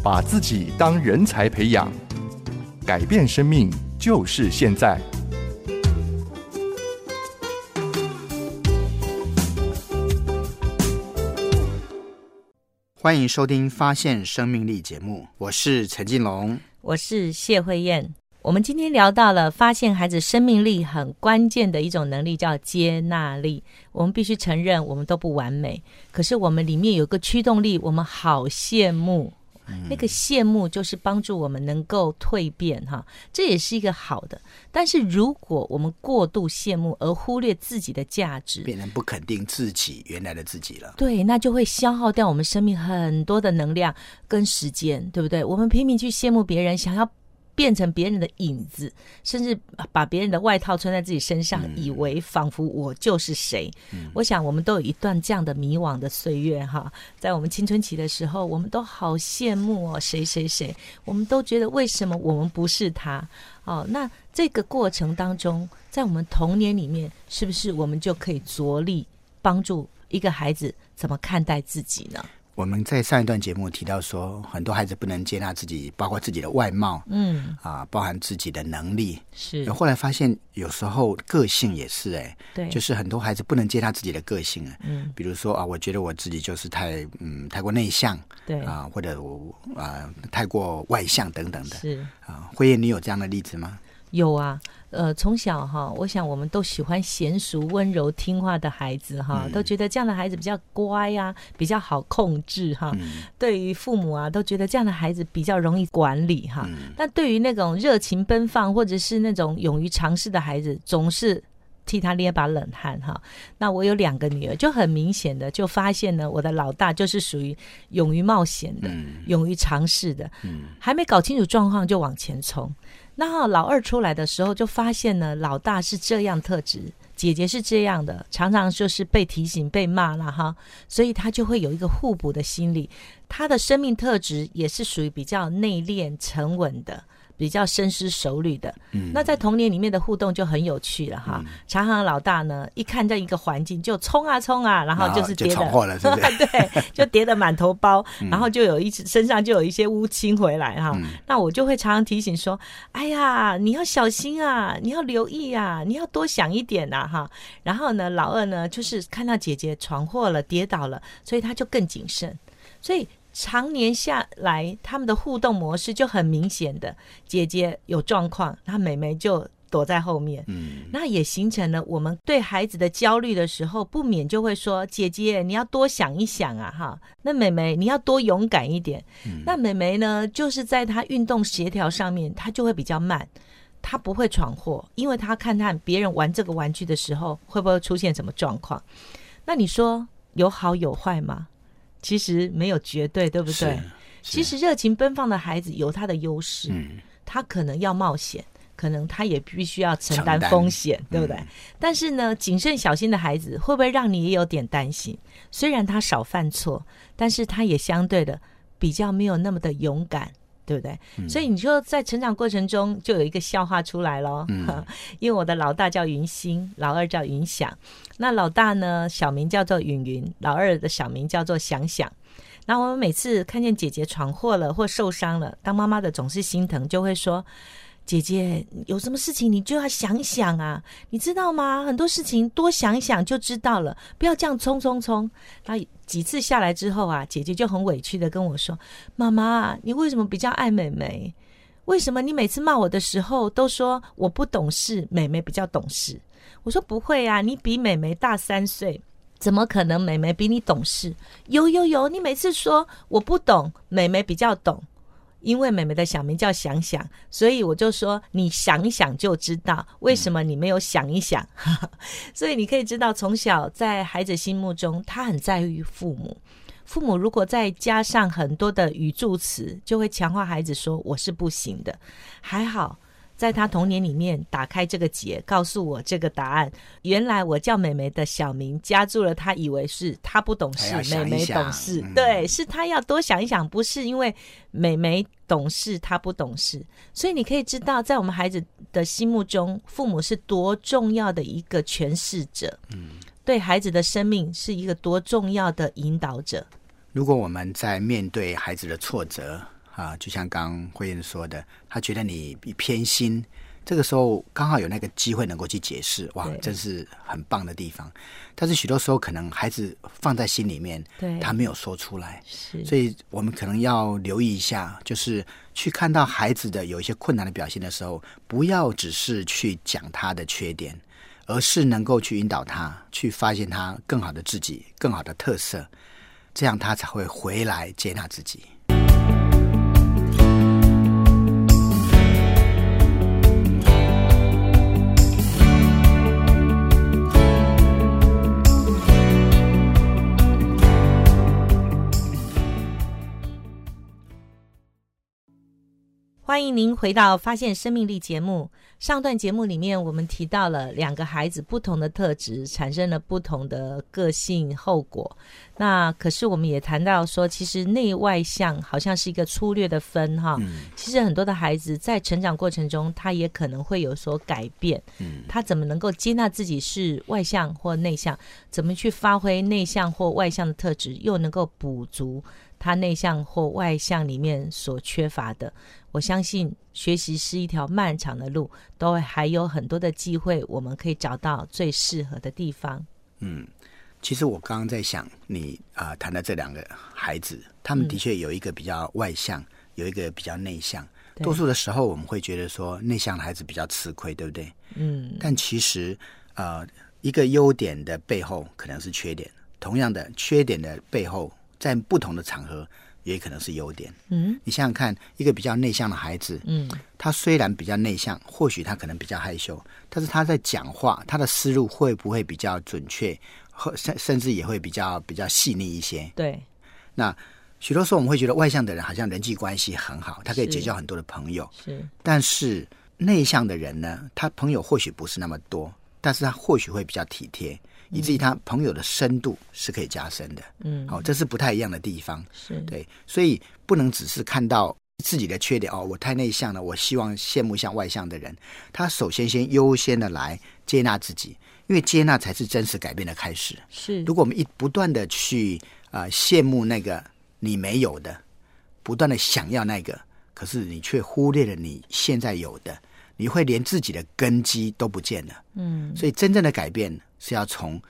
把自己当人才培养，改变生命就是现在。欢迎收听《发现生命力》节目，我是陈进龙，我是谢慧燕。我们今天聊到了发现孩子生命力很关键的一种能力，叫接纳力。我们必须承认，我们都不完美，可是我们里面有个驱动力，我们好羡慕。那个羡慕就是帮助我们能够蜕变，哈，这也是一个好的。但是如果我们过度羡慕而忽略自己的价值，变成不肯定自己原来的自己了。对，那就会消耗掉我们生命很多的能量跟时间，对不对？我们拼命去羡慕别人，想要。变成别人的影子，甚至把别人的外套穿在自己身上，以为仿佛我就是谁。我想，我们都有一段这样的迷惘的岁月哈。在我们青春期的时候，我们都好羡慕哦，谁谁谁，我们都觉得为什么我们不是他？哦，那这个过程当中，在我们童年里面，是不是我们就可以着力帮助一个孩子怎么看待自己呢？我们在上一段节目提到说，很多孩子不能接纳自己，包括自己的外貌，嗯，啊，包含自己的能力，是。后来发现，有时候个性也是，哎，对，就是很多孩子不能接纳自己的个性，啊嗯，比如说啊，我觉得我自己就是太，嗯，太过内向，对，啊，或者我啊，太过外向等等的，是。啊，辉燕，你有这样的例子吗？有啊。呃，从小哈，我想我们都喜欢娴熟、温柔、听话的孩子哈，都觉得这样的孩子比较乖呀，比较好控制哈。对于父母啊，都觉得这样的孩子比较容易管理哈。但对于那种热情奔放或者是那种勇于尝试的孩子，总是替他捏把冷汗哈。那我有两个女儿，就很明显的就发现呢，我的老大就是属于勇于冒险的、勇于尝试的，还没搞清楚状况就往前冲。那老二出来的时候，就发现呢，老大是这样特质，姐姐是这样的，常常就是被提醒、被骂了哈，所以他就会有一个互补的心理。他的生命特质也是属于比较内敛、沉稳的。比较深思熟虑的，那在童年里面的互动就很有趣了哈。长航老大呢，一看这一个环境就冲啊冲啊，然后就是跌的，对，就跌的满头包，然后就有一身上就有一些乌青回来哈。那我就会常常提醒说：“哎呀，你要小心啊，你要留意啊，你要多想一点呐哈。”然后呢，老二呢，就是看到姐姐闯祸了、跌倒了，所以他就更谨慎，所以。常年下来，他们的互动模式就很明显的，姐姐有状况，那妹妹就躲在后面。嗯，那也形成了我们对孩子的焦虑的时候，不免就会说：“姐姐，你要多想一想啊，哈。”那妹妹，你要多勇敢一点。那妹妹呢，就是在她运动协调上面，她就会比较慢，她不会闯祸，因为她看看别人玩这个玩具的时候，会不会出现什么状况。那你说有好有坏吗？其实没有绝对，对不对？其实热情奔放的孩子有他的优势，他可能要冒险，可能他也必须要承担风险，对不对？但是呢，谨慎小心的孩子会不会让你也有点担心？虽然他少犯错，但是他也相对的比较没有那么的勇敢。对不对？所以你说在成长过程中就有一个笑话出来咯。因为我的老大叫云星，老二叫云想。那老大呢，小名叫做云云，老二的小名叫做想想。那我们每次看见姐姐闯祸了或受伤了，当妈妈的总是心疼，就会说。姐姐有什么事情，你就要想想啊，你知道吗？很多事情多想想就知道了，不要这样冲冲冲。那几次下来之后啊，姐姐就很委屈的跟我说：“妈妈，你为什么比较爱美美？为什么你每次骂我的时候都说我不懂事，美美比较懂事？”我说：“不会啊，你比美美大三岁，怎么可能美美比你懂事？有有有，你每次说我不懂，美美比较懂。”因为妹妹的小名叫想想，所以我就说你想一想就知道为什么你没有想一想。所以你可以知道，从小在孩子心目中，他很在意父母。父母如果再加上很多的语助词，就会强化孩子说我是不行的。还好。在他童年里面打开这个结，告诉我这个答案。原来我叫美眉的小名加注了，他以为是他不懂事，美眉懂事。对，是他要多想一想，不是因为美眉懂事，他不懂事。所以你可以知道，在我们孩子的心目中，父母是多重要的一个诠释者。嗯，对孩子的生命是一个多重要的引导者。如果我们在面对孩子的挫折。啊，就像刚慧燕说的，他觉得你偏心。这个时候刚好有那个机会能够去解释，哇，真是很棒的地方。但是许多时候可能孩子放在心里面，他没有说出来，所以我们可能要留意一下，就是去看到孩子的有一些困难的表现的时候，不要只是去讲他的缺点，而是能够去引导他去发现他更好的自己、更好的特色，这样他才会回来接纳自己。欢迎您回到《发现生命力》节目。上段节目里面，我们提到了两个孩子不同的特质产生了不同的个性后果。那可是我们也谈到说，其实内外向好像是一个粗略的分哈。其实很多的孩子在成长过程中，他也可能会有所改变。嗯，他怎么能够接纳自己是外向或内向？怎么去发挥内向或外向的特质，又能够补足？他内向或外向里面所缺乏的，我相信学习是一条漫长的路，都还有很多的机会，我们可以找到最适合的地方。嗯，其实我刚刚在想，你啊谈的这两个孩子，他们的确有一个比较外向，有一个比较内向。多数的时候，我们会觉得说内向的孩子比较吃亏，对不对？嗯。但其实，呃，一个优点的背后可能是缺点，同样的缺点的背后。在不同的场合，也可能是优点。嗯，你想想看，一个比较内向的孩子，嗯，他虽然比较内向，或许他可能比较害羞，但是他在讲话，他的思路会不会比较准确，或甚甚至也会比较比较细腻一些？对。那许多时候我们会觉得外向的人好像人际关系很好，他可以结交很多的朋友。是。但是内向的人呢，他朋友或许不是那么多，但是他或许会比较体贴。以至于他朋友的深度是可以加深的，嗯，好，这是不太一样的地方，是。对，所以不能只是看到自己的缺点哦，我太内向了，我希望羡慕像外向的人，他首先先优先的来接纳自己，因为接纳才是真实改变的开始。是，如果我们一不断的去啊羡慕那个你没有的，不断的想要那个，可是你却忽略了你现在有的。你会连自己的根基都不见了，嗯，所以真正的改变是要从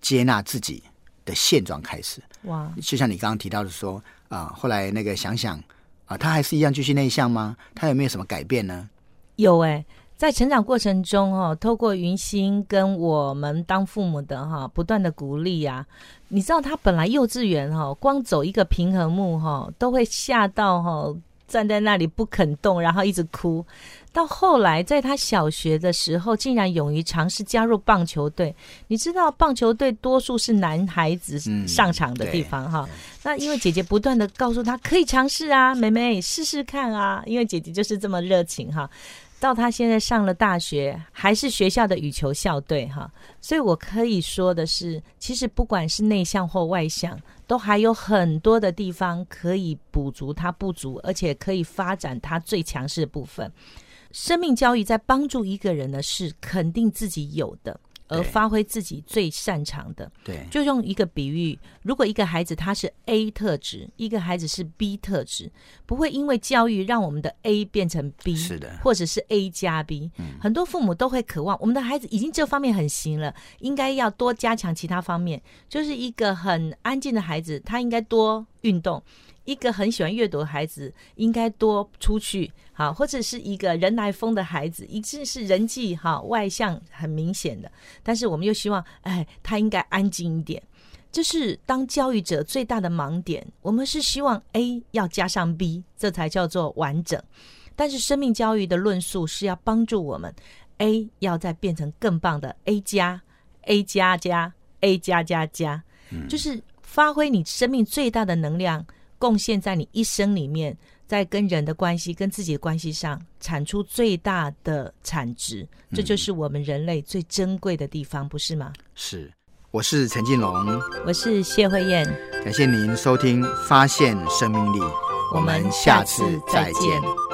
接纳自己的现状开始。哇，就像你刚刚提到的说啊，后来那个想想啊，他还是一样继续内向吗？他有没有什么改变呢？有哎，在成长过程中哦，透过云心跟我们当父母的哈，不断的鼓励啊，你知道他本来幼稚园哈，光走一个平衡木哈，都会吓到哈。站在那里不肯动，然后一直哭。到后来，在他小学的时候，竟然勇于尝试加入棒球队。你知道，棒球队多数是男孩子上场的地方哈。那因为姐姐不断的告诉他可以尝试啊，妹妹试试看啊。因为姐姐就是这么热情哈。到他现在上了大学，还是学校的羽球校队哈，所以我可以说的是，其实不管是内向或外向，都还有很多的地方可以补足它不足，而且可以发展它最强势的部分。生命教育在帮助一个人呢，是肯定自己有的。而发挥自己最擅长的，对，就用一个比喻，如果一个孩子他是 A 特质，一个孩子是 B 特质，不会因为教育让我们的 A 变成 B，是的，或者是 A 加 B，很多父母都会渴望我们的孩子已经这方面很行了，应该要多加强其他方面，就是一个很安静的孩子，他应该多运动。一个很喜欢阅读的孩子，应该多出去，好，或者是一个人来疯的孩子，一定是人际哈外向很明显的，但是我们又希望，哎，他应该安静一点。这是当教育者最大的盲点。我们是希望 A 要加上 B，这才叫做完整。但是生命教育的论述是要帮助我们 A 要再变成更棒的 A 加 A 加加 A 加加加，就是发挥你生命最大的能量。贡献在你一生里面，在跟人的关系、跟自己的关系上，产出最大的产值，这就是我们人类最珍贵的地方，不是吗？是，我是陈进龙，我是谢慧燕，感谢您收听《发现生命力》，我们下次再见。